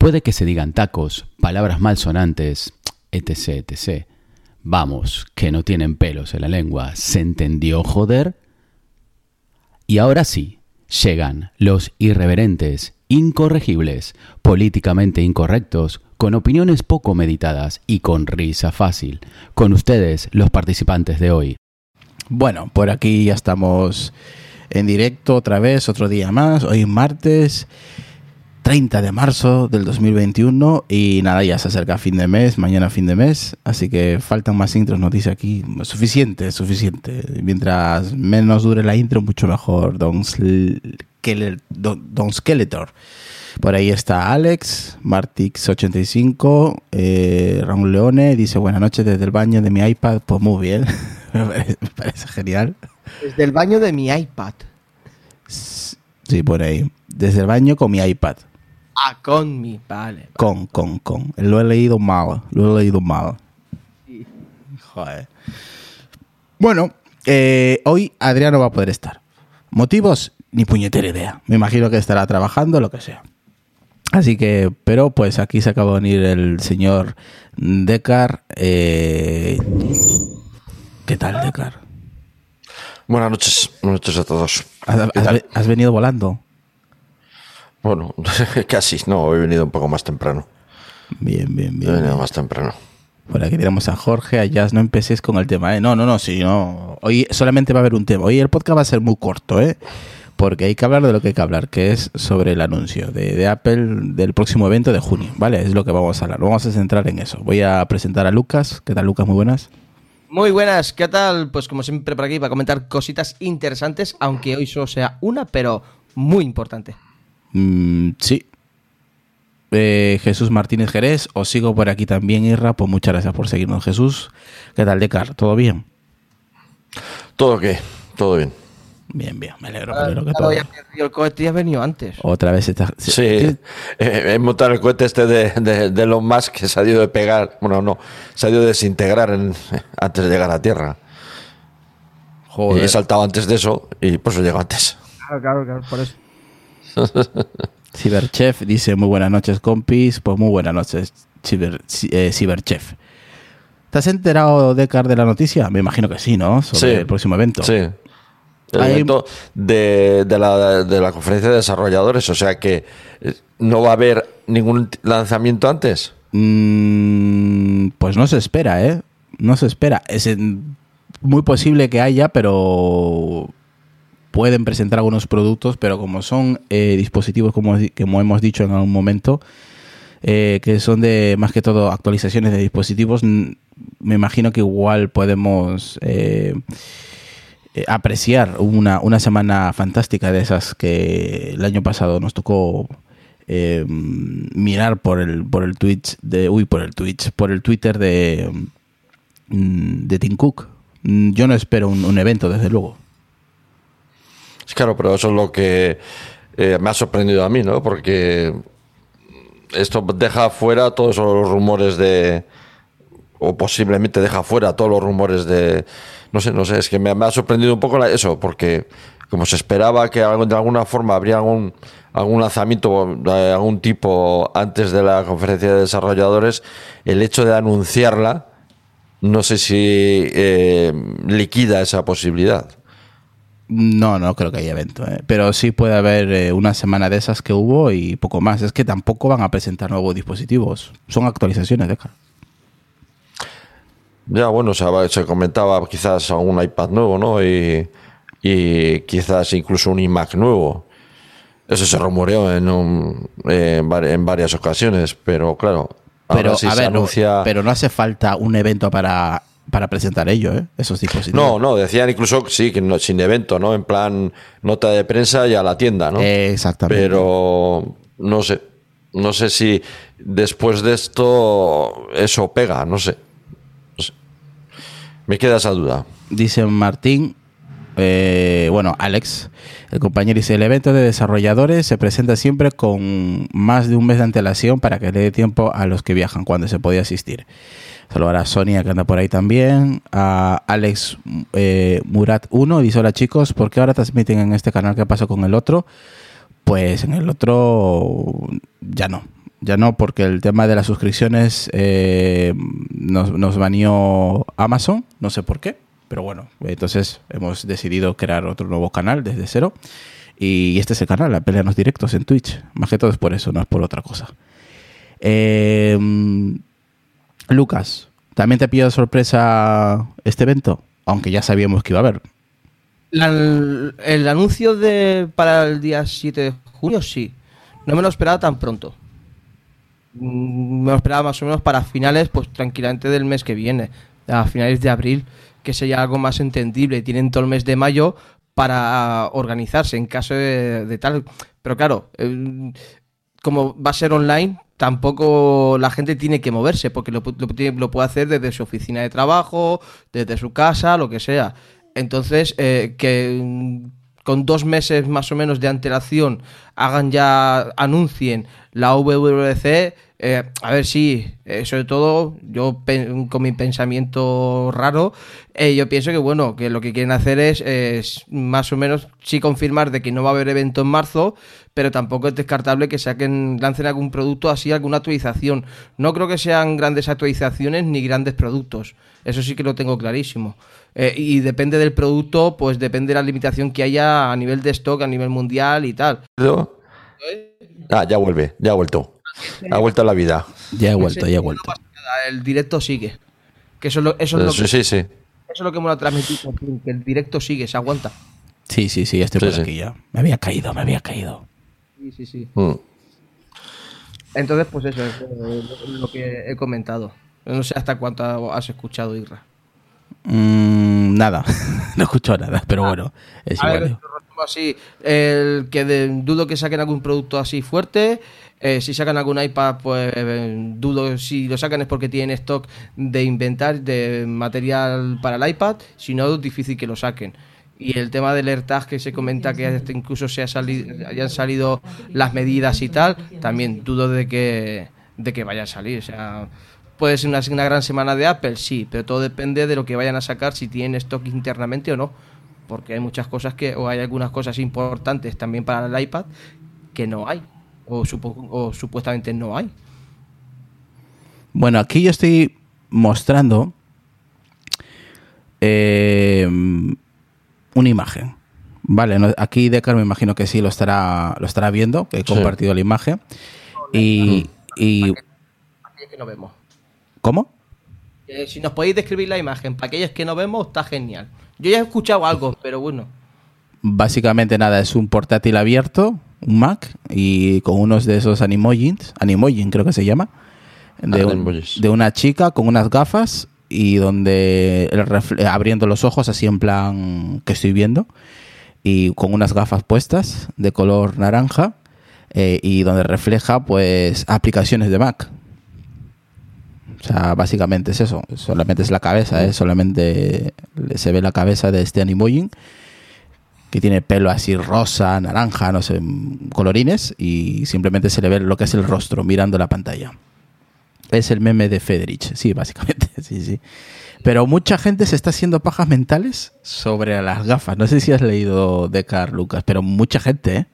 Puede que se digan tacos, palabras malsonantes, etc, etc. Vamos, que no tienen pelos en la lengua. ¿Se entendió, joder? Y ahora sí, llegan los irreverentes, incorregibles, políticamente incorrectos, con opiniones poco meditadas y con risa fácil. Con ustedes, los participantes de hoy. Bueno, por aquí ya estamos en directo otra vez, otro día más. Hoy martes 30 de marzo del 2021 y nada, ya se acerca fin de mes, mañana fin de mes, así que faltan más intros, nos dice aquí. Suficiente, suficiente. Mientras menos dure la intro, mucho mejor. Don, Don Skeletor. Por ahí está Alex, Martix85, eh, Raúl Leone, dice buenas noches desde el baño de mi iPad. Pues muy bien, me, parece, genial. Desde el baño de mi iPad. Sí, por ahí. Desde el baño con mi iPad. Ah, con mi, vale. Con, con, con. Lo he leído mal, lo he leído mal. Joder. Bueno, eh, hoy Adriano va a poder estar. ¿Motivos? Ni puñetera idea. Me imagino que estará trabajando, lo que sea. Así que, pero pues aquí se acaba de venir el señor Decar. Eh, ¿Qué tal, Decar? Buenas noches, buenas noches a todos. ¿Has, venido volando? Bueno, casi, no, he venido un poco más temprano. Bien, bien, bien. He venido más temprano. Por aquí tenemos a Jorge, a Jazz, no empecéis con el tema, ¿eh? No, no, no, sí, no. Hoy solamente va a haber un tema. Hoy el podcast va a ser muy corto, ¿eh? porque hay que hablar de lo que hay que hablar, que es sobre el anuncio de, Apple del próximo evento de junio, ¿vale? Es lo que vamos a hablar. Vamos a centrar en eso. Voy a presentar a Lucas. ¿Qué tal, Lucas? Muy buenas. Muy buenas, ¿qué tal? Pues como siempre por aquí para comentar cositas interesantes, aunque hoy solo sea una, pero muy importante. Mm, sí. Eh, Jesús Martínez Jerez, os sigo por aquí también, Irra, pues muchas gracias por seguirnos, Jesús. ¿Qué tal, Decar? ¿Todo bien? Todo qué, todo bien. Bien, bien, me alegro, me alegro que todo. el cohete ya ha venido antes. Otra vez está. Sí, eh, he montado el cohete este de, de, de Elon Musk que se ha ido de pegar, bueno, no, se ha ido de desintegrar antes de llegar a Tierra. Joder. Y he saltado antes de eso y por eso llego antes. Claro, claro, claro, por eso. Cyberchef dice: Muy buenas noches, compis. Pues muy buenas noches, Ciber, eh, Cyberchef. ¿Te has enterado, Decar, de la noticia? Me imagino que sí, ¿no? Sobre el próximo evento. Sí. El evento de, la, de la conferencia de desarrolladores, o sea que eh, no va a haber ningún lanzamiento antes. Mm, pues no se espera, ¿eh? No se espera. Es muy posible que haya, pero pueden presentar algunos productos, pero como son eh, dispositivos, como, hemos dicho en algún momento, eh, que son de más que todo actualizaciones de dispositivos, me imagino que igual podemos eh, apreciar una, una semana fantástica de esas que el año pasado nos tocó eh, mirar por el por el Twitch de uy por el Twitch por el Twitter de mm, de Tim Cook. Mm, yo no espero un, evento desde luego claro pero eso es lo que eh, me ha sorprendido a mí no porque esto deja fuera todos los rumores de. O posiblemente deja fuera todos los rumores de. No sé, no sé, es que me, ha sorprendido un poco eso, porque como se esperaba que de alguna forma habría algún, algún lanzamiento de algún tipo antes de la conferencia de desarrolladores, el hecho de anunciarla, no sé si eh, liquida esa posibilidad. No, no creo que haya evento, ¿eh? pero sí puede haber eh, una semana de esas que hubo y poco más. Es que tampoco van a presentar nuevos dispositivos, son actualizaciones, de Ya, bueno, se, comentaba quizás algún iPad nuevo, ¿no? Y, quizás incluso un iMac nuevo. Eso se rumoreó en, en, varias ocasiones, pero claro. Pero, pero no hace falta un evento para para presentar ello, ¿eh? esos dispositivos. No, no, decían incluso sí, que no, sin evento, ¿no? En plan nota de prensa y a la tienda, ¿no? exactamente. Pero no sé, no sé si después de esto eso pega, no sé. Me queda esa duda. Dice Martín, eh, bueno, Alex, el compañero dice, el evento de desarrolladores se presenta siempre con más de un mes de antelación para que le dé tiempo a los que viajan cuando se podía asistir. Saludar a Sonia que anda por ahí también. A Alex eh, Murat 1 dice: Hola chicos, ¿por qué ahora transmiten en este canal? ¿Qué pasó con el otro? Pues en el otro ya no. Ya no, porque el tema de las suscripciones eh, nos, nos baneó Amazon, no sé por qué, pero bueno, entonces hemos decidido crear otro nuevo canal desde cero. Y este es el canal, la pelea los directos en Twitch. Más que todo es por eso, no es por otra cosa. Eh, Lucas, ¿también te pillado sorpresa este evento? Aunque ya sabíamos que iba a haber. el anuncio de para el día 7 de junio, sí. No me lo esperaba tan pronto. Mm, me lo esperaba más o menos para finales, pues tranquilamente del mes que viene, a finales de abril, que sería algo más entendible. Tienen todo el mes de mayo para organizarse en caso de, tal. Pero claro, como va a ser online, tampoco la gente tiene que moverse, porque lo, puede hacer desde su oficina de trabajo, desde su casa, lo que sea. Entonces, eh, que mm, con dos meses más o menos de antelación hagan ya, anuncien la WWDC, eh, a ver si, eh, sobre todo, yo con mi pensamiento raro, eh, yo pienso que bueno, que lo que quieren hacer es, más o menos sí confirmar de que no va a haber evento en marzo, pero tampoco es descartable que saquen, lancen algún producto así, alguna actualización. No creo que sean grandes actualizaciones ni grandes productos. Eso sí que lo tengo clarísimo. y depende del producto, pues depende de la limitación que haya a nivel de stock, a nivel mundial y tal. Ah, ya vuelve, ya ha vuelto. Ha vuelto a la vida. Ya he vuelto, ya he vuelto. el directo sigue. Que eso es lo, eso es lo sí, que, sí, sí. Eso es lo que me lo ha transmitido, que el directo sigue, se aguanta. Sí, sí, sí, estoy por aquí ya. Me había caído, me había caído. Sí, sí, sí. Mm. Entonces, pues eso es lo que he comentado. No sé hasta cuánto has escuchado, Irra. Mm, nada, no escucho nada, pero bueno, es igual. así, el que dudo que saquen algún producto así fuerte. Eh, si sacan algún iPad, pues dudo si lo sacan es porque tienen stock de inventar de material para el iPad. Si no, es difícil que lo saquen. Y el tema del AirTag que se comenta que incluso se ha salido, hayan salido las medidas y tal, también dudo de que, de que vaya a salir. O sea, ¿Puede ser una, gran semana de Apple? Sí, pero todo depende de lo que vayan a sacar, si tienen stock internamente o no. Porque hay muchas cosas que, o hay algunas cosas importantes también para el iPad que no hay, o, supuestamente no hay. Bueno, aquí yo estoy mostrando eh, una imagen. Vale, aquí Decar me imagino que sí lo estará, lo estará viendo, que he compartido la imagen. Y, y, que no vemos. ¿Cómo? si nos podéis describir la imagen, para aquellos que no vemos, está genial. Yo ya he escuchado algo, pero bueno. Básicamente nada, es un portátil abierto, un Mac, y con unos de esos animojins, animojin creo que se llama, de, de una chica con unas gafas y donde abriendo los ojos así en plan que estoy viendo y con unas gafas puestas de color naranja eh, y donde refleja pues aplicaciones de Mac o sea, básicamente es eso. Solamente es la cabeza, ¿eh? Solamente se ve la cabeza de este Animojin. Que tiene pelo así rosa, naranja, no sé, colorines, y simplemente se le ve lo que es el rostro mirando la pantalla. Es el meme de Federich, sí, básicamente, sí, sí. Pero mucha gente se está haciendo pajas mentales sobre las gafas. No sé si has leído de Carl Lucas, pero mucha gente, ¿eh?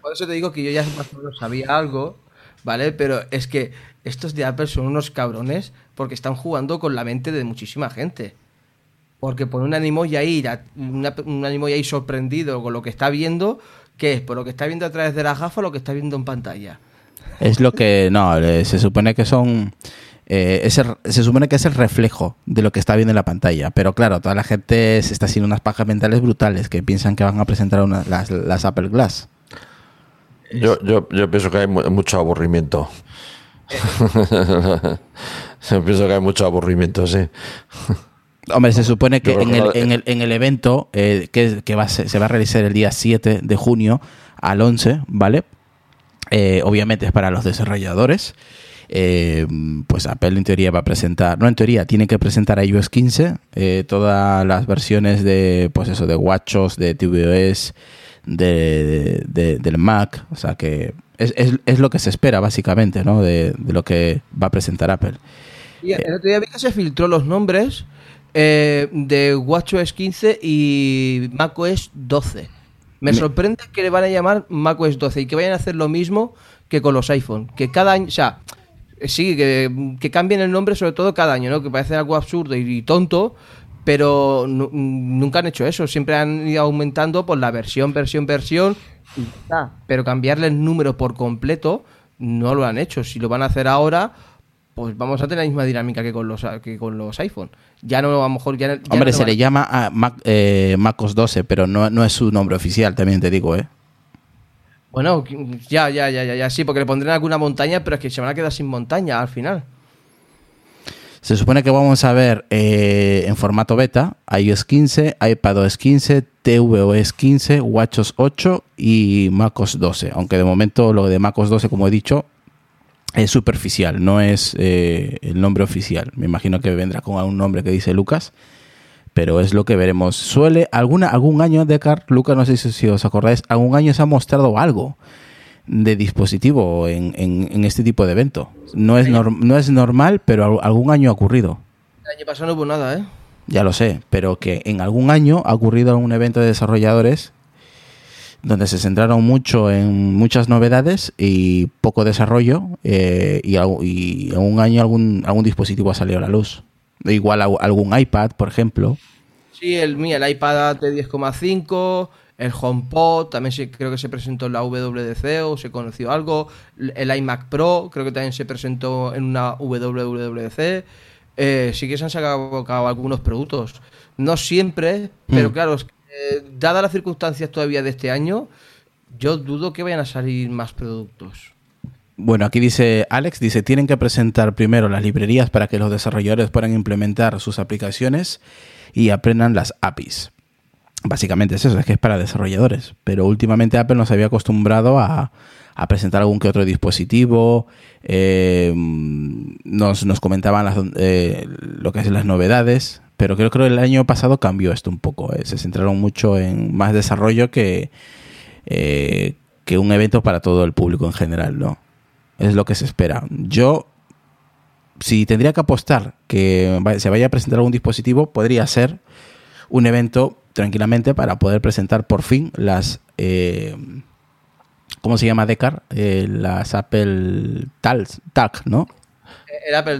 Por eso te digo que yo ya más sabía algo, ¿vale? Pero es que estos de Apple son unos cabrones porque están jugando con la mente de muchísima gente. Porque por un ánimo ya ahí, un ánimo ya ahí sorprendido con lo que está viendo, ¿qué es? ¿Por lo que está viendo a través de la gafa o lo que está viendo en pantalla? Es lo que, no, se supone que son... Eh, se supone que es el reflejo de lo que está viendo en la pantalla. Pero claro, toda la gente se está haciendo unas pajas mentales brutales que piensan que van a presentar las, Apple Glass. Yo, yo, yo pienso que hay mucho aburrimiento. yo pienso que hay mucho aburrimiento, sí. Hombre, se supone que en el, en el, en el, evento eh, que, que va se va a realizar el día 7 de junio al 11, ¿vale? Eh, obviamente es para los desarrolladores. Eh, pues Apple en teoría va a presentar, no en teoría, tiene que presentar a iOS 15 todas las versiones de, pues eso, de WatchOS, de tvOS, de, del Mac, o sea que es, es, es, lo que se espera básicamente, ¿no? De, de lo que va a presentar Apple. Y el otro día vi que se filtró los nombres eh, de WatchOS 15 y macOS 12. Me, sorprende que le van a llamar macOS 12 y que vayan a hacer lo mismo que con los iPhone. Que cada año, o sea, sí, que, que cambien el nombre sobre todo cada año, ¿no? Que parece algo absurdo y, tonto, pero nunca han hecho eso. Siempre han ido aumentando por la versión, versión, versión. Y Pero cambiarle el número por completo no lo han hecho. Si lo van a hacer ahora, pues vamos a tener la misma dinámica que con los, que con los iPhone. Ya no, a lo mejor ya, Hombre, se le llama a Mac, eh, MacOS 12, pero no, no es su nombre oficial, también te digo, ¿eh? Bueno, ya, ya, ya, ya, ya, sí, porque le pondrán alguna montaña, pero es que se van a quedar sin montaña al final. Se supone que vamos a ver eh, en formato beta iOS 15, iPadOS 15, tvOS 15, WatchOS 8 y MacOS 12. Aunque de momento lo de MacOS 12, como he dicho, es superficial, no es eh, el nombre oficial. Me imagino que vendrá con algún nombre que dice Lucas, pero es lo que veremos. Suele, alguna, algún año, Decar, Lucas, no sé si, os acordáis, algún año se ha mostrado algo de dispositivo en, en, este tipo de evento. No es, no es normal, pero algún año ha ocurrido. El año pasado no hubo nada, ¿eh? Ya lo sé, pero que en algún año ha ocurrido algún evento de desarrolladores donde se centraron mucho en muchas novedades y poco desarrollo eh, y, en un año algún, algún dispositivo ha salido a la luz. Igual algún iPad, por ejemplo. Sí, el, el iPad de 10,5, el HomePod, también creo que se presentó en la WWDC o se conoció algo. El iMac Pro, creo que también se presentó en una WWDC. Eh, sí que se han sacado algunos productos. No siempre, pero mm. claro, es eh, dadas las circunstancias todavía de este año, yo dudo que vayan a salir más productos. Bueno, aquí dice Alex, dice, tienen que presentar primero las librerías para que los desarrolladores puedan implementar sus aplicaciones y aprendan las APIs. Básicamente es eso, es que es para desarrolladores. Pero últimamente Apple nos había acostumbrado a, presentar algún que otro dispositivo, eh, nos, comentaban eh, lo que es las novedades, pero creo que el año pasado cambió esto un poco. Eh. Se centraron mucho en más desarrollo que, eh, que un evento para todo el público en general, ¿no? Es lo que se espera. Yo, si tendría que apostar que se vaya a presentar algún dispositivo, podría ser un evento tranquilamente para poder presentar por fin las... Eh, ¿Cómo se llama Decar? las Apple TAC, ¿no?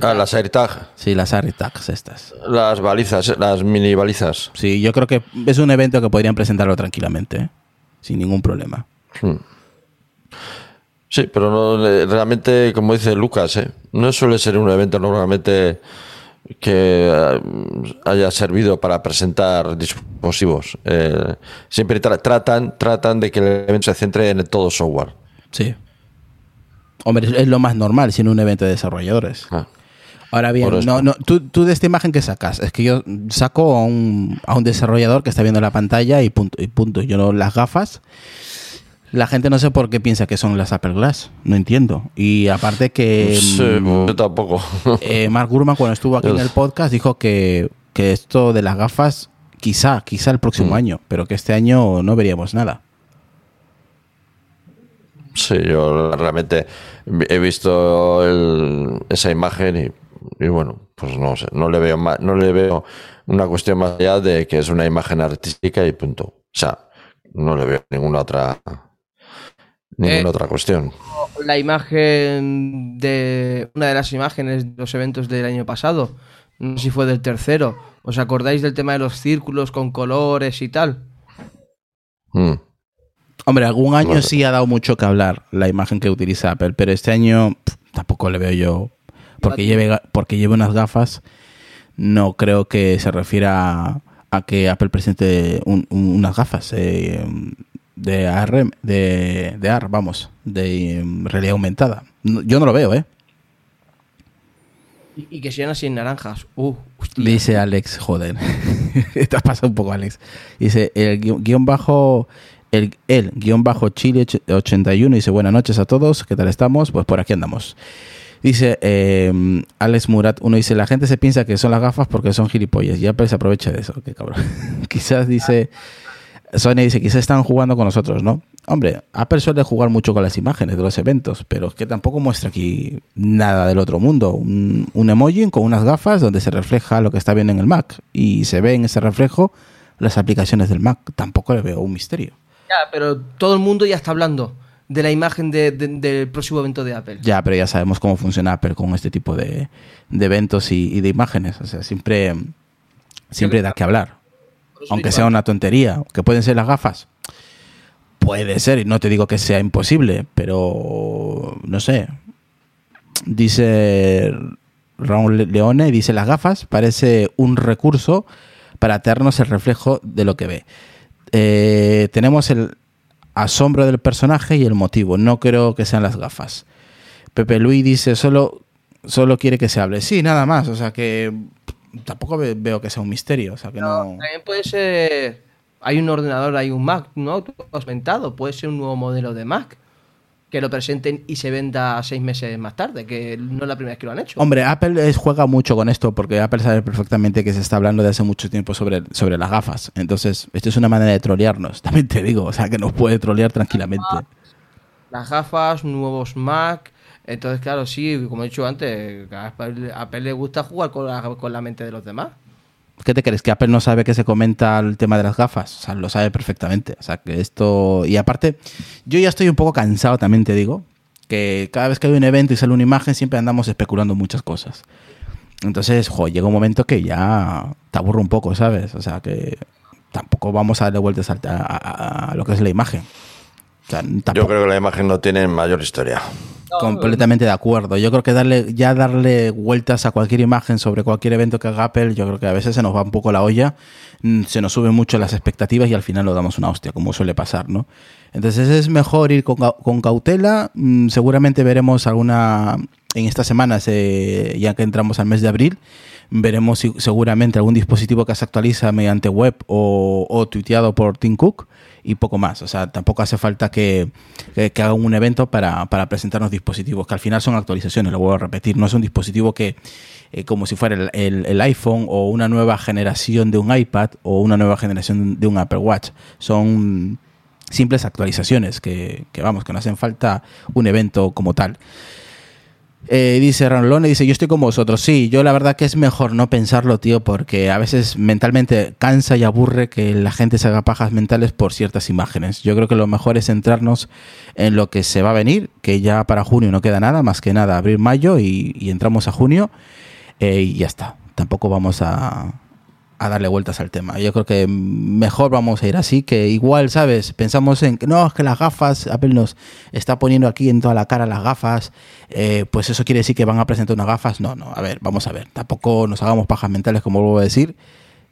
Ah, las AirTag. Sí, las AirTags estas. Las balizas, las mini balizas. Sí, yo creo que es un evento que podrían presentarlo tranquilamente, ¿eh? sin ningún problema. Hmm. Sí, pero no, eh, realmente, como dice Lucas, ¿eh? no suele ser un evento normalmente que haya servido para presentar dispositivos. siempre tratan, tratan de que el evento se centre en todo software. Sí. Hombre, es lo más normal sin un evento de desarrolladores. Ah. Ahora bien, no, no, tú, tú, de esta imagen que sacas, es que yo saco a un, a un desarrollador que está viendo la pantalla y punto. Y punto. Yo no, las gafas, la gente no sé por qué piensa que son las Apple Glass, no entiendo. Y aparte que... Mm, yo tampoco. Eh, Mark Gurman cuando estuvo aquí en el podcast dijo que, que esto de las gafas quizá, quizá el próximo Mm. año, pero que este año no veríamos nada. Sí, yo realmente he visto el- esa imagen y, y bueno, pues no sé, no le veo más, no le veo una cuestión más allá de que es una imagen artística y punto. O sea, no le veo ninguna otra ninguna Eh, otra cuestión. La imagen de. Una de las imágenes de los eventos del año pasado. No sé si fue del tercero. ¿Os acordáis del tema de los círculos con colores y tal? Mm. Hombre, algún año Bueno. sí ha dado mucho que hablar la imagen que utiliza Apple, pero este año tampoco le veo yo. Porque lleve, porque lleve unas gafas, no creo que se refiera a, a que Apple presente un- un- unas gafas eh, de AR, de, de AR, vamos, de em, realidad aumentada. No- Yo no lo veo, ¿eh? Y, y que sean así en naranjas. Uh. Dice Alex, joder. Te has pasado un poco, Alex. Dice, el guion bajo, el, guion bajo Chile och- 81 dice, buenas noches a todos, ¿qué tal estamos? Pues por aquí andamos. Dice eh, Alex Murat, uno dice, la gente se piensa que son las gafas porque son gilipollas y Apple se aprovecha de eso, qué cabrón. quizás dice, Sony dice, quizás están jugando con nosotros, ¿no? Hombre, Apple suele jugar mucho con las imágenes de los eventos, pero es que tampoco muestra aquí nada del otro mundo. Un, un emoji con unas gafas donde se refleja lo que está bien en el Mac y se ve en ese reflejo las aplicaciones del Mac. Tampoco le veo un misterio. Ya, pero todo el mundo ya está hablando de la imagen de- de- del próximo evento de Apple. Ya, pero ya sabemos cómo funciona Apple con este tipo de, de eventos y, y de imágenes. O sea, siempre, siempre da que hablar. Aunque sea una tontería, que pueden ser las gafas. Puede ser, y no te digo que sea imposible, pero no sé. Dice Raúl Leone, dice las gafas parece un recurso para darnos el reflejo de lo que ve. Eh, tenemos el asombro del personaje y el motivo. No creo que sean las gafas. Pepe Luis dice solo, solo quiere que se hable. Sí, nada más. O sea que tampoco ve- veo que sea un misterio. O sea que no. También puede ser. Hay un ordenador, hay un Mac, ¿no? Tú has comentado. Puede ser un nuevo modelo de Mac. Que lo presenten y se venda seis meses más tarde, que no es la primera vez que lo han hecho. Hombre, Apple es- juega mucho con esto porque Apple sabe perfectamente que se está hablando de hace mucho tiempo sobre, sobre las gafas. Entonces, esto es una manera de trolearnos. También te digo, o sea, que nos puede trolear tranquilamente. Las gafas, nuevos Mac. Entonces, claro, sí, como he dicho antes, a Apple, a Apple le gusta jugar con la, con la mente de los demás. ¿Qué te crees? ¿Que Apple no sabe que se comenta el tema de las gafas? O sea, lo sabe perfectamente. O sea, que esto... Y aparte, yo ya estoy un poco cansado, también te digo, que cada vez que hay un evento y sale una imagen, siempre andamos especulando muchas cosas. Entonces, jo, llega un momento que ya te aburro un poco, ¿sabes? O sea, que tampoco vamos a darle vueltas a, a- a lo que es la imagen. Yo creo que la imagen no tiene mayor historia. Completamente de acuerdo. Yo creo que darle ya darle vueltas a cualquier imagen sobre cualquier evento que haga Apple, yo creo que a veces se nos va un poco la olla, mm, se nos suben mucho las expectativas y al final lo damos una hostia, como suele pasar, ¿no? Entonces es mejor ir con, con cautela. mm, Seguramente veremos alguna en estas semanas, ya que entramos al mes de abril, veremos seguramente algún dispositivo que se actualiza mediante web o, o tuiteado por Tim Cook y poco más. O sea, tampoco hace falta que, que, que hagan un evento para, para presentarnos dispositivos, que al final son actualizaciones, lo vuelvo a repetir. No es un dispositivo que, eh, como si fuera el, el- el iPhone o una nueva generación de un iPad o una nueva generación de un Apple Watch. Son simples actualizaciones que, que, vamos, que no hacen falta un evento como tal. Eh, dice Ranlone, dice, yo estoy con vosotros. Sí, yo la verdad que es mejor no pensarlo, tío, porque a veces mentalmente cansa y aburre que la gente se haga pajas mentales por ciertas imágenes. Yo creo que lo mejor es centrarnos en lo que se va a venir, que ya para junio no queda nada, más que nada, abril, mayo y, y entramos a junio eh, y ya está. Tampoco vamos a, a darle vueltas al tema. Yo creo que mejor vamos a ir así, que igual, ¿sabes? Pensamos en que no, es que las gafas, Apple nos está poniendo aquí en toda la cara las gafas, eh, pues eso quiere decir que van a presentar unas gafas. No, no, a ver, vamos a ver. Tampoco nos hagamos pajas mentales, como vuelvo a decir.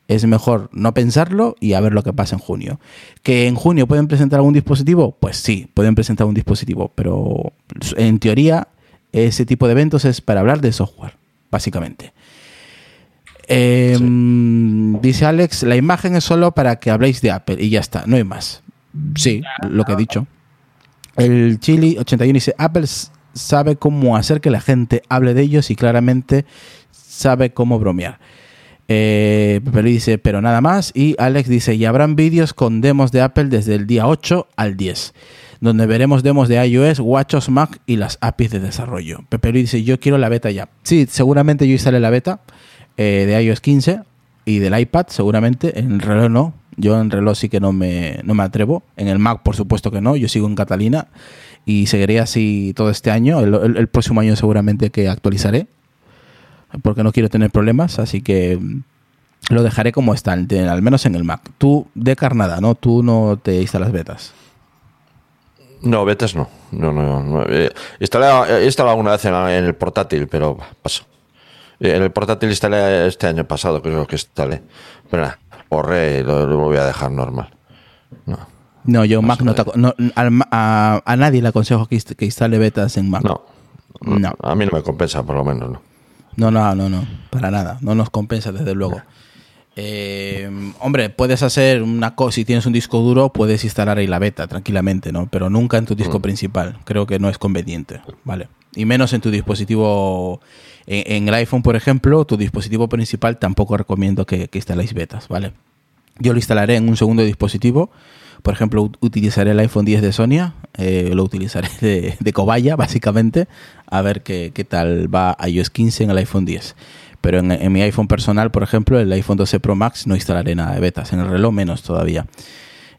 Es mejor no pensarlo y a ver lo que pasa en junio. ¿Que en junio pueden presentar algún dispositivo? Pues sí, pueden presentar un dispositivo, pero en teoría ese tipo de eventos es para hablar de software, básicamente. Sí. Dice Alex, la imagen es solo para que habléis de Apple y ya está, no hay más. Sí, lo que he dicho. El Chili 81 dice, Apple sabe cómo hacer que la gente hable de ellos y claramente sabe cómo bromear. Eh, Pepe dice, pero nada más. Y Alex dice, y habrán vídeos con demos de Apple desde el día 8 al 10, donde veremos demos de iOS, WatchOS, Mac y las APIs de desarrollo. Pepe Luis dice, yo quiero la beta ya. Sí, seguramente yo instale la beta eh, de iOS 15 y del iPad, seguramente. En el reloj no. Yo en reloj sí que no me, no me atrevo. En el Mac, por supuesto que no. Yo sigo en Catalina y seguiré así todo este año. el próximo año seguramente que actualizaré porque no quiero tener problemas, así que lo dejaré como está, al menos en el Mac. Tú de carnada, ¿no? Tú no te instalas betas. No, betas no. No, no, no. He instalado alguna vez en, el portátil, pero paso. El portátil instalé este año pasado, creo que instalé. Pero nada, borré y lo, voy a dejar normal. No. No, yo Mac no, a, nadie le aconsejo que, instale betas en Mac. No, no. A mí no me compensa, por lo menos, no. No, no, no, no, para nada. No nos compensa, desde luego. Eh, hombre, puedes hacer una cosa, si tienes un disco duro, puedes instalar ahí la beta tranquilamente, ¿no? Pero nunca en tu disco mm. principal. Creo que no es conveniente, ¿vale? Y menos en tu dispositivo, en, el iPhone, por ejemplo, tu dispositivo principal tampoco recomiendo que, que instaléis betas, ¿vale? Yo lo instalaré en un segundo dispositivo por ejemplo, utilizaré el iPhone 10 de Sonia, eh, lo utilizaré de, cobaya, básicamente, a ver qué, qué, tal va iOS 15 en el iPhone 10. Pero en, mi iPhone personal, por ejemplo, el iPhone 12 Pro Max, no instalaré nada de betas, en el reloj menos todavía.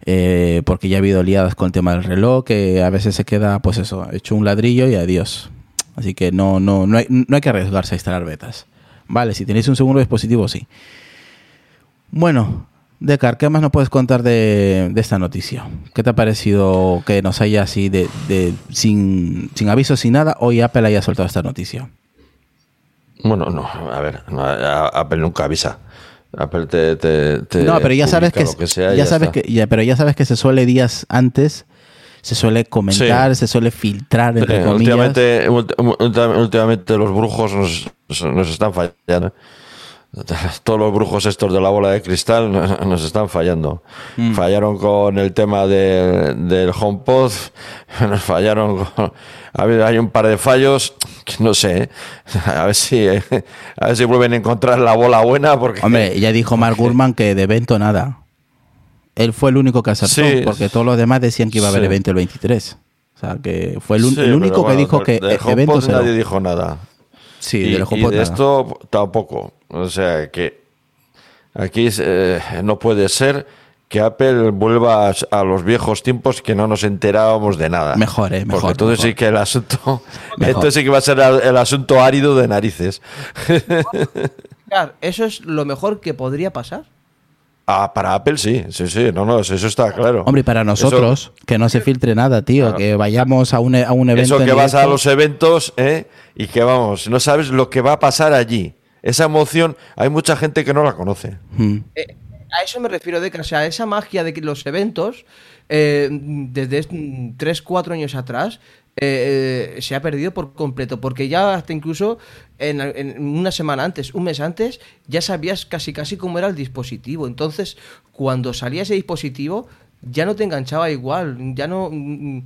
Eh, porque ya ha habido liadas con el tema del reloj, que a veces se queda, pues eso, hecho un ladrillo y adiós. Así que no, no, no, hay, no hay que arriesgarse a instalar betas. Vale, si tenéis un segundo dispositivo, sí. Bueno, Decar, ¿qué más nos puedes contar de, esta noticia? ¿Qué te ha parecido que nos haya así de, sin, aviso, sin nada, hoy Apple haya soltado esta noticia? Bueno, no, a ver, Apple nunca avisa. Apple te, no, pero ya sabes que, ya, sabes que pero ya sabes que se suele días antes se suele comentar, se suele filtrar entre comillas. Últimamente, últimamente los brujos nos, nos están fallando. todos los brujos estos de la bola de cristal nos, están fallando. Mm. Fallaron con el tema del HomePod, nos fallaron con, hay un par de fallos que no sé, a ver si a ver si vuelven a encontrar la bola buena porque Hombre, ya dijo Mark Gurman que de evento nada. Él fue el único que acertó porque todos los demás decían que iba a haber evento el 23. O sea, que fue el, único que dijo que de evento nadie dijo nada. Sí, y, de esto tampoco. O sea que aquí eh, no puede ser que Apple vuelva a, los viejos tiempos que no nos enterábamos de nada. Mejor, eh, mejor. Porque entonces sí que el asunto, entonces sí que va a ser el, asunto árido de narices. Claro, eso es lo mejor que podría pasar. Ah, para Apple sí, sí, sí, no, no, eso está claro. Hombre, y para nosotros, que no se filtre nada, tío, que vayamos a un, a un evento. Eso que vas a los eventos, ¿eh? Y que vamos, no sabes lo que va a pasar allí. Esa emoción, hay mucha gente que no la conoce. Hmm. Eh, a eso me refiero, de que, o sea, esa magia de que los eventos, eh, desde 3, 4 años atrás, eh, eh, se ha perdido por completo, porque ya hasta incluso en, una semana antes, un mes antes, ya sabías casi casi cómo era el dispositivo. Entonces, cuando salía ese dispositivo, ya no te enganchaba igual, ya no... Mm,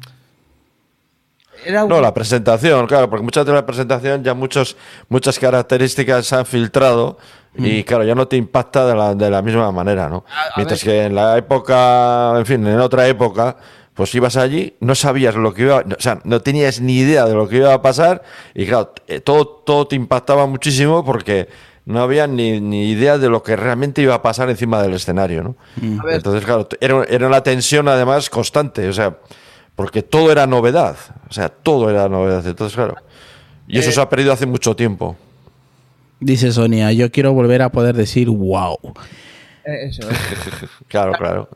era No, la presentación, claro, porque muchas de la presentación ya muchos, muchas características se han filtrado y mm. claro, ya no te impacta de la, de la misma manera, ¿no? Mientras que en la época, en fin, en otra época, pues ibas allí, no sabías lo que iba, o sea, no tenías ni idea de lo que iba a pasar y claro, eh, todo, todo te impactaba muchísimo porque no había ni, ni idea de lo que realmente iba a pasar encima del escenario, ¿no? Mm. Entonces, claro, era, era una tensión además constante, o sea, porque todo era novedad, o sea, todo era novedad, entonces, claro, y eso eh, se ha perdido hace mucho tiempo. Dice Sonia, yo quiero volver a poder decir wow. Eso claro, claro.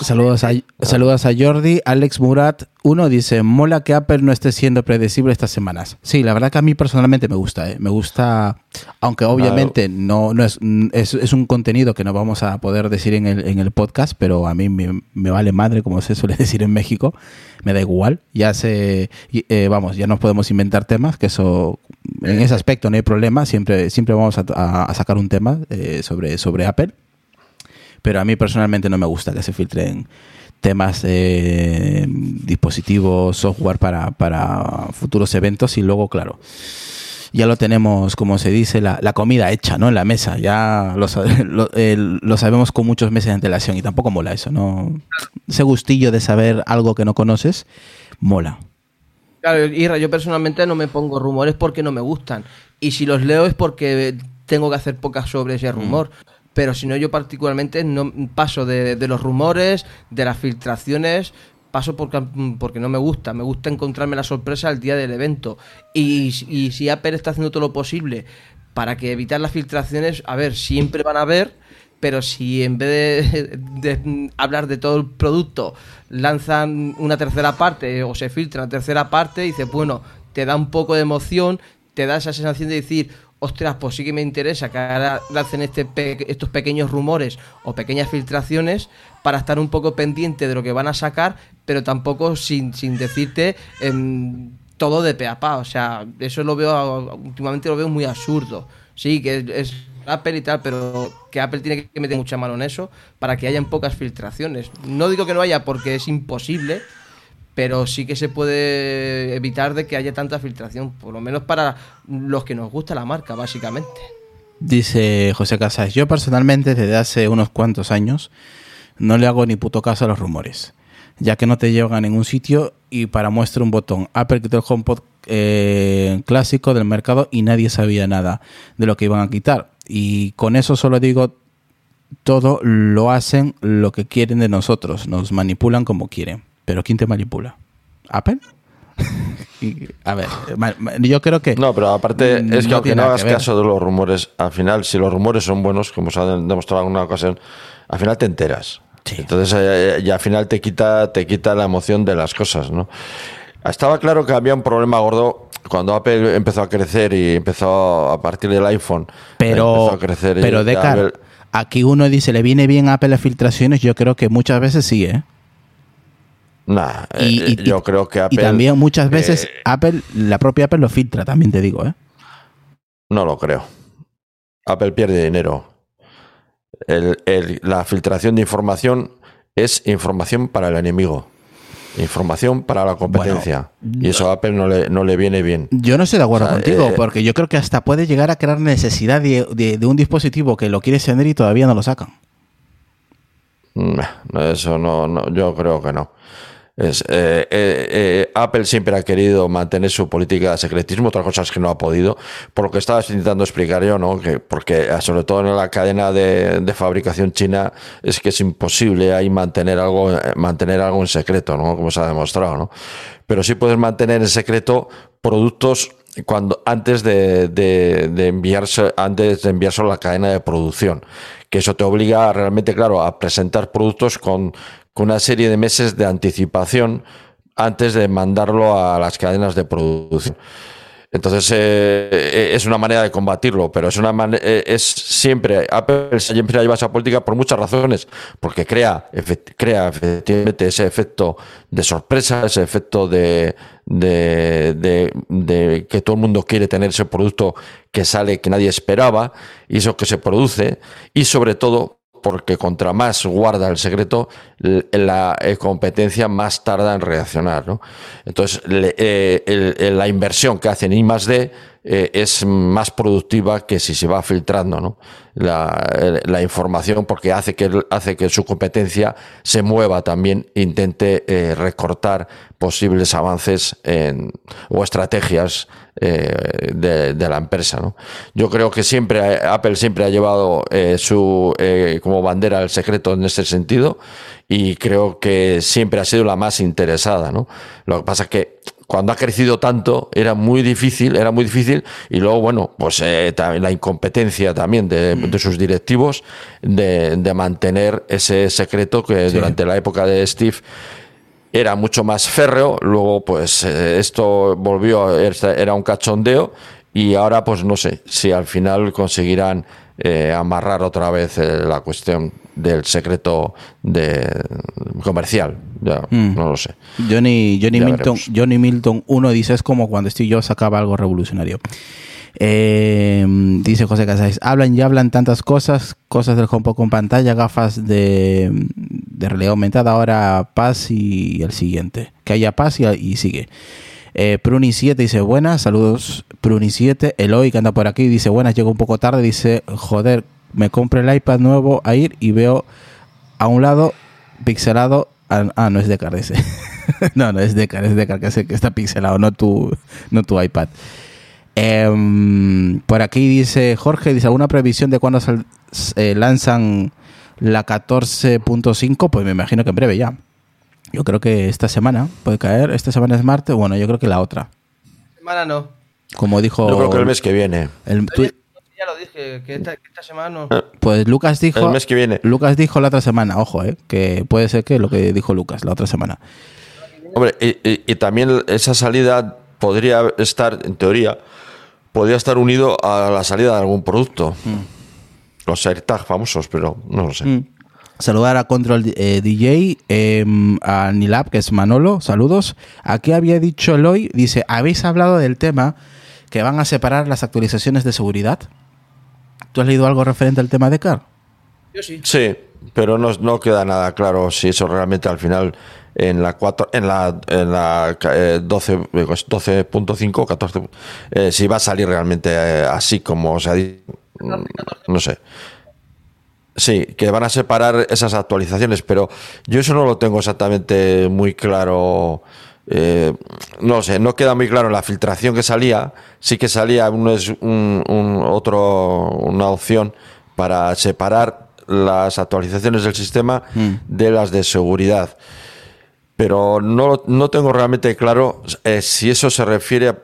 Saludos, a, saludos a Jordi. Alex Murat, uno dice, mola que Apple no esté siendo predecible estas semanas. Sí, la verdad que a mí personalmente me gusta. ¿eh? Me gusta, aunque obviamente no, no es, es, un contenido que no vamos a poder decir en el, en el podcast, pero a mí me, vale madre, como se suele decir en México. Me da igual. Ya se, eh, vamos, ya nos podemos inventar temas, que eso, en ese aspecto no hay problema. Siempre, siempre vamos a, sacar un tema eh, sobre, sobre Apple pero a mí personalmente no me gusta que se filtren temas de dispositivos, software para, futuros eventos y luego, claro, ya lo tenemos, como se dice, la, comida hecha, ¿no? En la mesa. Ya lo, lo, sabemos con muchos meses de antelación y tampoco mola eso, ¿no? Ese gustillo de saber algo que no conoces, mola. Claro, Ira, yo personalmente no me pongo rumores porque no me gustan. Y si los leo es porque tengo que hacer pocas sobre ese rumor. Mm. Pero si no, yo particularmente no paso de, de los rumores, de las filtraciones, paso porque, porque no me gusta. Me gusta encontrarme la sorpresa el día del evento. Y, si Apple está haciendo todo lo posible para que evitar las filtraciones, a ver, siempre van a haber, pero si en vez de, hablar de todo el producto lanzan una tercera parte o se filtra una tercera parte, dice, bueno, te da un poco de emoción, te da esa sensación de decir, ostras, pues sí que me interesa que ahora lancen este estos pequeños rumores o pequeñas filtraciones para estar un poco pendiente de lo que van a sacar, pero tampoco sin, sin decirte em, todo de pe a pa. O sea, eso lo veo, últimamente lo veo muy absurdo. Sí, que es, Apple y tal, pero que Apple tiene que meter mucha mano en eso para que hayan pocas filtraciones. No digo que no haya porque es imposible, pero sí que se puede evitar de que haya tanta filtración, por lo menos para los que nos gusta la marca, básicamente. Dice José Casas, yo personalmente desde hace unos cuantos años no le hago ni puto caso a los rumores, ya que no te llevan a ningún sitio y para muestra un botón. Apple quitó el HomePod eh, clásico del mercado y nadie sabía nada de lo que iban a quitar. Y con eso solo digo, todo lo hacen lo que quieren de nosotros, nos manipulan como quieren. Pero ¿quién te manipula? ¿Apple? a ver, yo creo que. No, pero aparte es que aunque no hagas caso de los rumores, al final, si los rumores son buenos, como se ha demostrado en alguna ocasión, al final te enteras. Entonces, eh, y al final te quita, te quita la emoción de las cosas, ¿no? Estaba claro que había un problema gordo cuando Apple empezó a crecer y empezó a partir del iPhone. Pero, a crecer pero de aquí uno dice, ¿le viene bien a Apple las filtraciones? Yo creo que muchas veces sí, ¿eh? Nah, y, eh, yo creo que Apple. Y también muchas veces eh, Apple, la propia Apple lo filtra, también te digo, ¿eh? No lo creo. Apple pierde dinero. la filtración de información es información para el enemigo. Información para la competencia. y eso a Apple no le, no le viene bien. Yo no estoy de acuerdo contigo, eh, porque yo creo que hasta puede llegar a crear necesidad de, de un dispositivo que lo quiere tener y todavía no lo sacan. Eso no, no, yo creo que no. Eh, eh, eh, Apple siempre ha querido mantener su política de secretismo, otra cosa es que no ha podido, por lo que estaba intentando explicar yo, ¿no? Que, porque sobre todo en la cadena de, fabricación china es que es imposible ahí mantener algo, mantener algo en secreto, ¿no? Como se ha demostrado, ¿no? Pero sí puedes mantener en secreto productos cuando antes de, de, enviarse antes de enviarse a la cadena de producción que eso te obliga realmente claro a presentar productos con con una serie de meses de anticipación antes de mandarlo a las cadenas de producción. Entonces eh, es una manera de combatirlo, pero es una eh, es siempre Apple siempre lleva esa política por muchas razones, porque crea crea efectivamente ese efecto de sorpresa, ese efecto de, de, que todo el mundo quiere tener ese producto que sale que nadie esperaba y eso que se produce y sobre todo porque contra más guarda el secreto, la eh, competencia más tarda en reaccionar. ¿no? Entonces, eh, la inversión que hacen I más eh, es más productiva que si se va filtrando ¿no? la, información porque hace que, hace que su competencia se mueva también, intente recortar posibles avances en, o estrategias eh, de, la empresa. ¿no? Yo creo que siempre Apple siempre ha llevado eh, su eh, como bandera el secreto en ese sentido y creo que siempre ha sido la más interesada. ¿no? Lo que pasa es que cuando ha crecido tanto era muy difícil, era muy difícil y luego bueno, pues la incompetencia también de, sus directivos de, mantener ese secreto que durante la época de Steve era mucho más férreo, luego pues eh, esto volvió, era un cachondeo y ahora pues no sé si al final conseguirán eh, amarrar otra vez eh, la cuestión del secreto de comercial. Ya, mm. No lo sé. Johnny, Johnny, Milton, Johnny Milton uno dice es como cuando Steve Jobs sacaba algo revolucionario. Eh, dice José Casais, hablan y hablan tantas cosas, cosas del HomePod con pantalla, gafas de, de realidad aumentada, ahora paz y el siguiente. Que haya paz y, sigue. Eh, Pruni7 dice buenas, saludos Pruni7. Eloy que anda por aquí dice buenas, llego un poco tarde, dice joder, me compro el iPad nuevo a ir y veo a un lado pixelado. Ah, ah no es de dice. no, no es de es de que, que está pixelado, no tu, no tu iPad. Em, por aquí dice Jorge, dice alguna previsión de cuándo eh, lanzan la 14.5, pues me imagino que en breve ya. Yo creo que esta semana puede caer. Esta semana es martes. Bueno, yo creo que la otra. Semana no. Como dijo. Yo creo que el mes que viene. El, ya lo dije, que esta, semana no. Eh, pues Lucas dijo. El mes que viene. Lucas dijo la otra semana, ojo, eh, que puede ser que lo que dijo Lucas la otra semana. Hombre, y, también esa salida podría estar, en teoría, podría estar unido a la salida de algún producto. Mm. Los AirTag famosos, pero no lo sé. Mm. Saludar a Control eh, DJ, em, a Nilab, que es Manolo, saludos. Aquí había dicho Eloy, dice, ¿habéis hablado del tema que van a separar las actualizaciones de seguridad? ¿Tú has leído algo referente al tema de CAR? Yo sí. Sí, pero no, no queda nada claro si eso realmente al final en la 4 en la en la 12 12.5 14 si va a salir realmente eh, así como o sea no sé Sí, que van a separar esas actualizaciones, pero yo eso no lo tengo exactamente muy claro. Eh, no sé, no queda muy claro la filtración que salía. Sí que salía un, otro, una opción para separar las actualizaciones del sistema mm. de las de seguridad. Pero no, no tengo realmente claro eh, si eso se refiere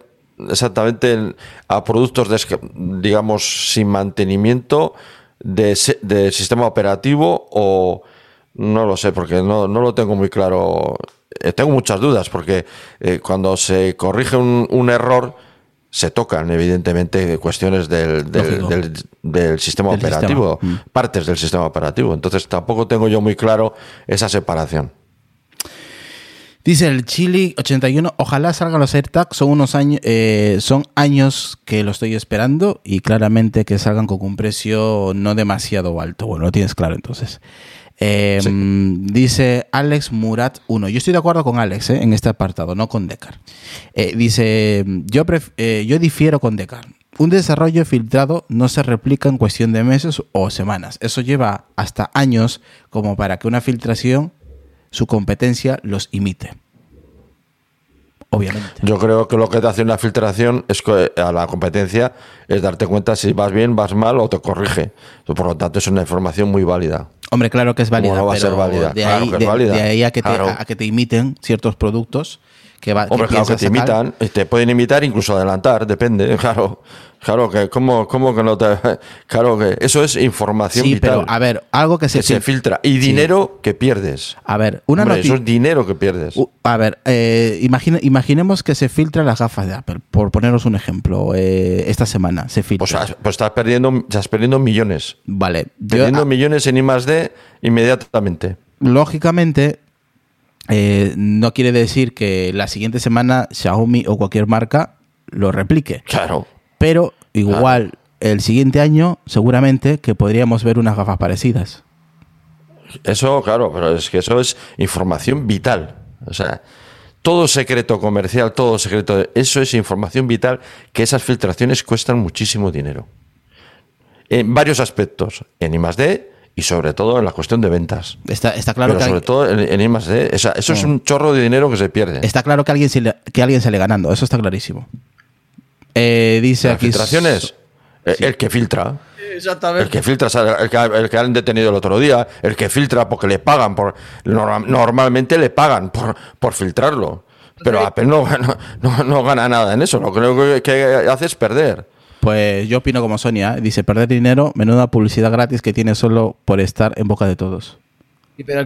exactamente a productos, de, digamos, sin mantenimiento de, sistema operativo o no lo sé, porque no, no lo tengo muy claro. Eh, tengo muchas dudas, porque eh, cuando se corrige un, error, se tocan, evidentemente, cuestiones del, del, sistema operativo, mm. partes del sistema operativo. Entonces tampoco tengo yo muy claro esa separación. Dice el Chili 81, ojalá salgan los AirTags, son unos años, eh, son años que lo estoy esperando y claramente que salgan con un precio no demasiado alto. Bueno, lo tienes claro entonces. Em, dice Alex Murat 1. Yo estoy de acuerdo con Alex eh, en este apartado, no con Decar. Eh, dice, yo, yo difiero con Decar. Un desarrollo filtrado no se replica en cuestión de meses o semanas. Eso lleva hasta años como para que una filtración su competencia los imite. Obviamente. Yo creo que lo que te hace una filtración es que a la competencia es darte cuenta si vas bien, vas mal o te corrige. Por lo tanto, es una información muy válida. Hombre, claro que es válida. No va a ser válida. De, ahí, de, ahí, a que, te, a que te imiten ciertos productos que va, Hombre, claro que te imitan, te pueden imitar, incluso adelantar, depende, claro. Claro que, ¿cómo, cómo que no te.? Claro que eso es información sí, pero a ver, algo que se, se filtra. Y dinero que pierdes. A ver, una Eso es dinero que pierdes. a ver, eh, imaginemos que se filtra las gafas de Apple, por poneros un ejemplo. Eh, esta semana se filtra. Pues, pues, estás, perdiendo, estás perdiendo millones. Vale. Perdiendo millones en I más D inmediatamente. Lógicamente, eh, no quiere decir que la siguiente semana Xiaomi o cualquier marca lo replique. Claro. Pero igual el siguiente año seguramente que podríamos ver unas gafas parecidas. Eso, claro, pero es que eso es información vital. O sea, todo secreto comercial, todo secreto, eso es información vital que esas filtraciones cuestan muchísimo dinero. En varios aspectos, en I+D y sobre todo en la cuestión de ventas. Está, está claro Pero sobre todo en, en I+D, eso es un chorro de dinero que se pierde. Está claro que alguien, que alguien sale ganando, eso está clarísimo. Eh, dice aquí. filtraciones? Eh, el que filtra. Exactamente. El que filtra, el que, el que, han detenido el otro día, el que filtra porque le pagan, por normalmente le pagan por, por filtrarlo. Pero Apple no, no, no, gana nada en eso, lo que, que hace es perder. Pues yo opino como Sonia, ¿eh? dice perder dinero, menuda publicidad gratis que tiene solo por estar en boca de todos.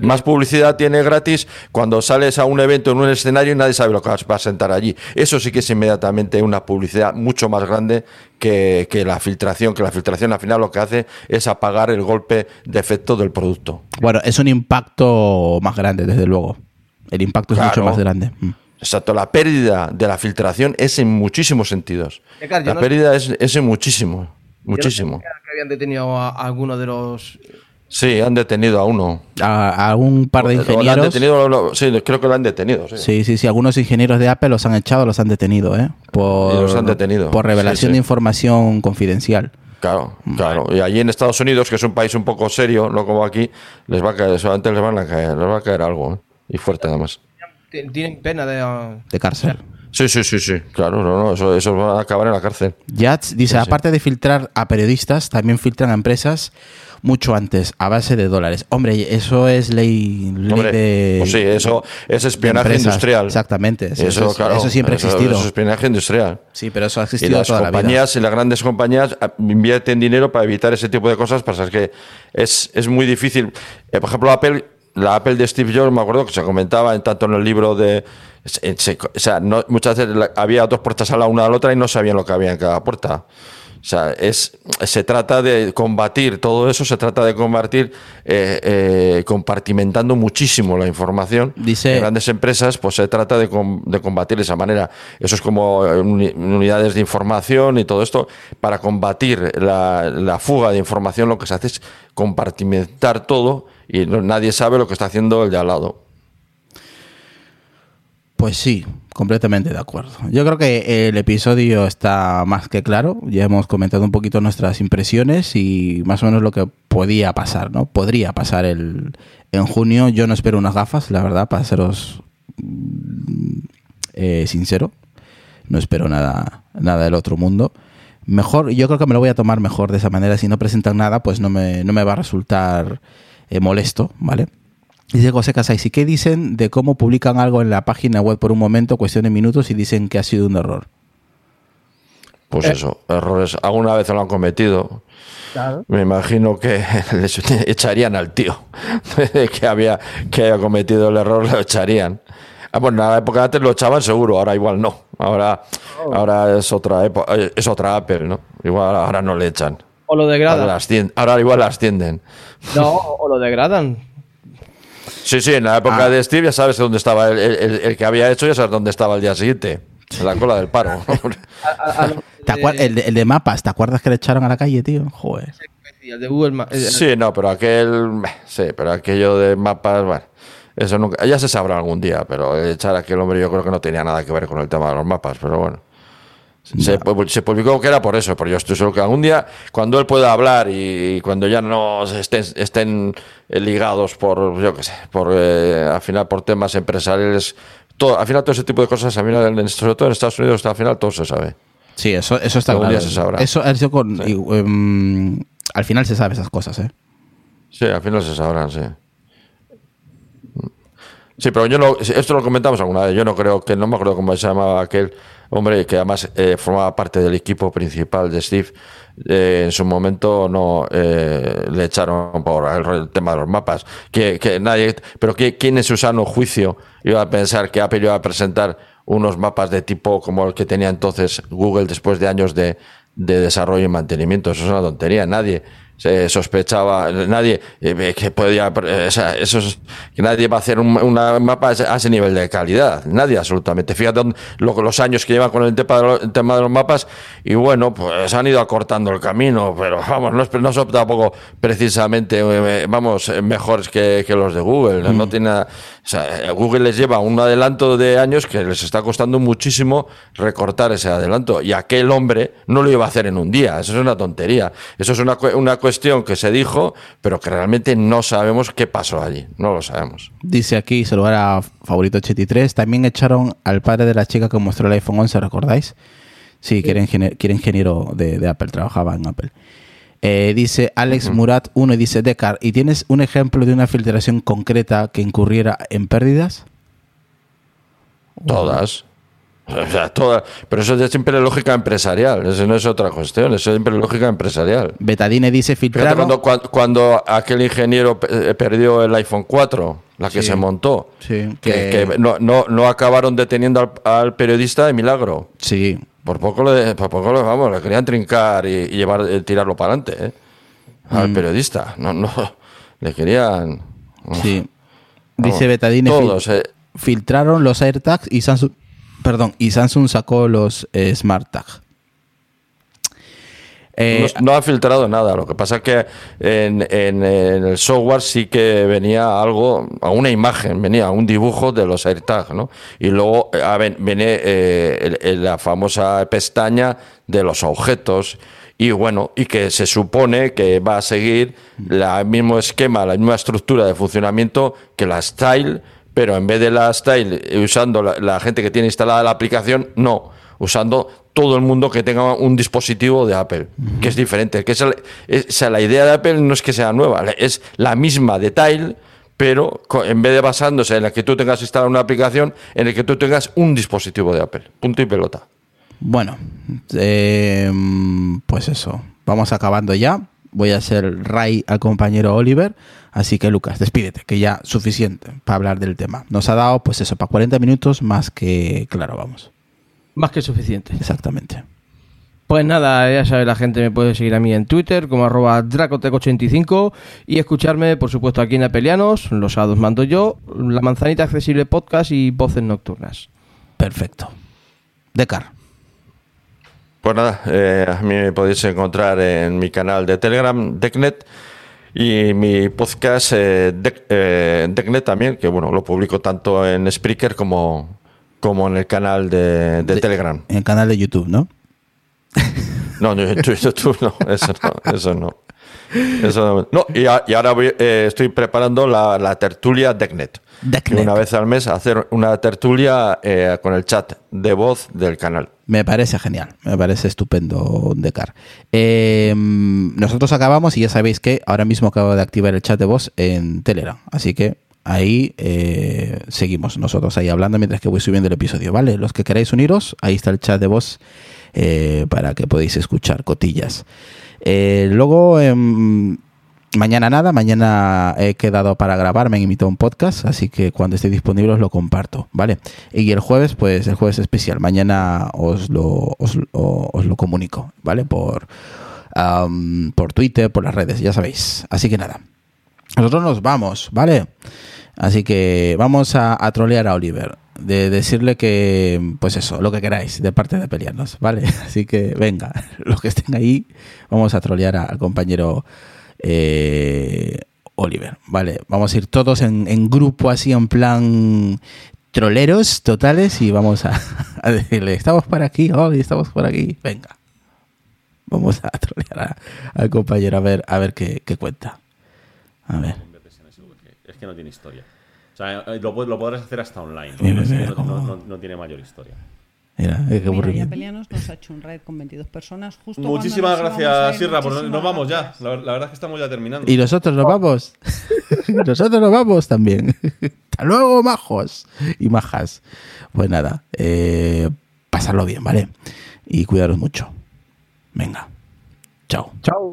Más publicidad tiene gratis cuando sales a un evento en un escenario y nadie sabe lo que vas a sentar allí. Eso sí que es inmediatamente una publicidad mucho más grande que, la filtración, que la filtración al final lo que hace es apagar el golpe de efecto del producto. Bueno, es un impacto más grande, desde luego. El impacto es mucho más grande. Mm. Exacto, la pérdida de la filtración es en muchísimos sentidos. La pérdida es, en muchísimo, muchísimo. que habían detenido a alguno de los Sí, han detenido a uno. A, un par de lo han ingenieros. detenido, sí, creo que lo han detenido. Sí. Sí, sí, sí. Algunos ingenieros de Apple los han echado, los han detenido, ¿eh? Por, los han detenido. Por revelación Sí, sí. de información confidencial. Claro, claro. Y allí en Estados Unidos, que es un país un poco serio, no como aquí, les va a caer, solamente les van a caer, les va a caer algo. ¿eh? Y fuerte además. Ti- Tienen pena de... De cárcel. Sí, sí, sí, sí. Claro, no, no, eso, eso va a acabar en la cárcel. Yats dice, aparte de filtrar a periodistas, también filtran a empresas mucho antes, a base de dólares. Hombre, eso es ley, ley Hombre, de... pues sí, eso es espionaje empresas. industrial. Exactamente. Eso, Eso, es- claro, eso siempre ha existido. Eso es espionaje industrial. Sí, pero eso ha Y existido las toda la vida. compañías y las grandes compañías ah, invierten dinero para evitar ese tipo de cosas, pasa es que es, es muy difícil. Eh, por ejemplo, Apple, la Apple de Steve Jobs, me acuerdo que se comentaba en tanto en el libro de... se- se- o sea, no- muchas veces había dos puertas a la una a la otra y no sabían lo que había en cada puerta. O sea, es, se trata de combatir todo eso, se trata de combatir eh, eh, compartimentando muchísimo la información. Dice- En grandes empresas, pues se trata de, com- de combatir de esa manera. Eso es como uni- unidades de información y todo esto. Para combatir la, la fuga de información, lo que se hace es compartimentar todo y no- nadie sabe lo que está haciendo el de al lado. Pues sí, completamente de acuerdo. Yo creo que el episodio está más que claro. Ya hemos comentado un poquito nuestras impresiones y más o menos lo que podía pasar, ¿no? Podría pasar el, en junio. Yo no espero unas gafas, la verdad, para seros mm, eh, sincero. No espero nada, nada del otro mundo. Mejor, yo creo que me lo voy a tomar mejor de esa manera. Si no presentan nada, pues no me, no me va a resultar eh, molesto, ¿vale? Dice José Casais, ¿y qué dicen de cómo publican algo en la página web por un momento, cuestión de minutos, y dicen que ha sido un error? Pues eso, errores. Alguna vez lo han cometido. Me imagino que les echarían al tío que había que haya cometido el error, lo echarían. Ah, bueno, en la época de antes lo echaban seguro, ahora igual no. Ahora, ahora es otra época, es otra Apple, ¿no? Igual ahora no le echan. O lo Ahora, degradan. ascien- ahora igual la ascienden. No, o lo degradan. Sí, sí, en la época de Steve ya sabes dónde estaba el, el- que había hecho, ya sabes dónde estaba el día siguiente. En la cola del paro. ¿Te el, de, el de mapas, ¿te acuerdas que le echaron a la calle, tío? Joder. el de Google Ma- eh, Sí, no, pero aquel. Sí, pero aquello de mapas, bueno. Eso nunca. Ya se sabrá algún día, pero echar a aquel hombre yo creo que no tenía nada que ver con el tema de los mapas, pero bueno. Se, pu- se publicó que era por eso, pero yo estoy seguro que algún día, cuando él pueda hablar y, cuando ya no estén, estén eh, ligados por, yo qué sé, por, eh, al final por temas empresariales, todo, al final todo ese tipo de cosas, al final, sobre todo en Estados Unidos, al final todo se sabe. Sí, eso, eso está Algún claro. día se sabrá. Eso, eso con- y, em, al final se sabe esas cosas, ¿eh? Sí, al final se sabrán, sí. Sí, pero yo no, esto lo comentamos alguna vez, yo no creo que, no me acuerdo cómo se llamaba aquel hombre que además eh, formaba parte del equipo principal de Steve, eh, en su momento no eh, le echaron por el, tema de los mapas, que, que nadie, pero que, ¿quién en su sano juicio iba a pensar que Apple iba a presentar unos mapas de tipo como el que tenía entonces Google después de años de, de desarrollo y mantenimiento? Eso es una tontería, nadie se sospechaba, nadie eh, que podía, eh, o sea, eso es, que nadie va a hacer un una mapa a ese, nivel de calidad, nadie absolutamente. Fíjate lo- los años que llevan con el tema, de los, el tema de los mapas y bueno, pues han ido acortando el camino, pero vamos, no, es- no son tampoco precisamente, eh, vamos, mejores que, que los de Google, no, No tiene o sea, Google les lleva un adelanto de años que les está costando muchísimo recortar ese adelanto y aquel hombre no lo iba a hacer en un día, eso es una tontería, eso es una, una cuestión que se dijo, pero que realmente no sabemos qué pasó allí, no lo sabemos. Dice aquí, saludar a Favorito 83. También echaron al padre de la chica que mostró el iPhone 11, ¿recordáis? Sí, que era, ingeniero, que era ingeniero de, de Apple, trabajaba en Apple. Eh, dice Alex Murat 1 y dice Decar, ¿y tienes un ejemplo de una filtración concreta que incurriera en pérdidas? Todas. O sea, todas. Pero eso es siempre lógica empresarial, eso no es otra cuestión, eso es siempre lógica empresarial. Betadine dice filtraron... cuando, cuando, cuando aquel ingeniero eh, perdió el iPhone 4, la que Sí. se montó, Sí, que, que- que no, no, no acabaron deteniendo al, al periodista de milagro. Sí, Por poco le, por poco le, vamos, le querían trincar y, y llevar, eh, tirarlo para adelante, ¿eh? Al Mm. periodista. No, no. Le querían. sí. Vamos, Dice Betadine... fil- Todos, eh. filtraron los AirTags y Samsung, perdón, y Samsung sacó los eh, Smart Tag. Eh, no, ha filtrado nada. Lo que pasa es que en, el software sí que venía algo, una imagen, venía un dibujo de los AirTags, ¿no? Y luego eh, viene eh, la famosa pestaña de los objetos. Y bueno, y que se supone que va a seguir el mismo esquema, la misma estructura de funcionamiento que la Style, pero en vez de la Style usando la gente que tiene instalada la aplicación, no usando todo el mundo que tenga un dispositivo de Apple, que es diferente. Que es, la idea de Apple no es que sea nueva, es la misma de Tile, pero en vez de basándose en la que tú tengas instalada una aplicación, en el que tú tengas un dispositivo de Apple. Punto y pelota. Bueno, em, pues eso. Vamos acabando ya. Voy a hacer Ray al compañero Oliver. Así que Lucas, despídete, que ya suficiente para hablar del tema. Nos ha dado, pues eso, para 40 minutos más que claro, vamos. Más que suficiente. Exactamente. Pues nada, ya sabe, la gente me puede seguir a mí en Twitter como arroba dracotec85 y escucharme, por supuesto, aquí en Apelianos, los sábados mando yo, La Manzanita Accesible Podcast y Voces Nocturnas. Perfecto. Decar. Pues nada, eh, a mí me podéis encontrar en mi canal de Telegram, Decnet, y mi podcast eh, eh, Decnet también, que bueno, lo publico tanto en Spreaker como, como en el canal de, Telegram. En el canal de YouTube, ¿no? No, YouTube no, eso no, eso no. Eso no. y, ahora eh, estoy preparando la, tertulia Decknet. Una vez al mes hacer una tertulia eh, con el chat de voz del canal. Me parece genial, me parece estupendo, Decar. Eh, nosotros acabamos y ya sabéis que ahora mismo acabo de activar el chat de voz en Telegram. Así que ahí eh, seguimos nosotros ahí hablando mientras que voy subiendo el episodio, ¿vale? Los que queráis uniros, ahí está el chat de voz eh, para que podáis escuchar cotillas. Luego, em, mañana nada, mañana he quedado para grabar, me han invitado un podcast, así que cuando esté disponible os lo comparto, ¿vale? Y el jueves, pues el jueves especial, mañana os lo, os, lo comunico, ¿vale? Por, por Twitter, por las redes, ya sabéis. Así que nada. Nosotros nos vamos, ¿vale? Así que vamos a, trolear a Oliver. De decirle que, pues eso, lo que queráis, de parte de pelearnos, ¿vale? Así que venga, los que estén ahí, vamos a trolear al compañero eh, Oliver, ¿vale? Vamos a ir todos en, grupo, así en plan troleros totales y vamos a, decirle, estamos por aquí, Oli, estamos por aquí, venga. Vamos a trolear al compañero a ver, a ver qué cuenta. A ver. Es que no tiene historia. O sea, eh, lo, lo podrás hacer hasta online. no, tiene mayor historia. Mira, qué Mira, Pelianos nos ha hecho un raid con 22 personas. Justo Muchísimas gracias, Sierra. Pues nos vamos ya. La, verdad es que estamos ya terminando. Y nosotros nos vamos. nosotros nos vamos también. Hasta luego, majos y majas. Pues nada, eh, pasarlo bien, ¿vale? Y cuidaros mucho. Venga. Chao. Chao.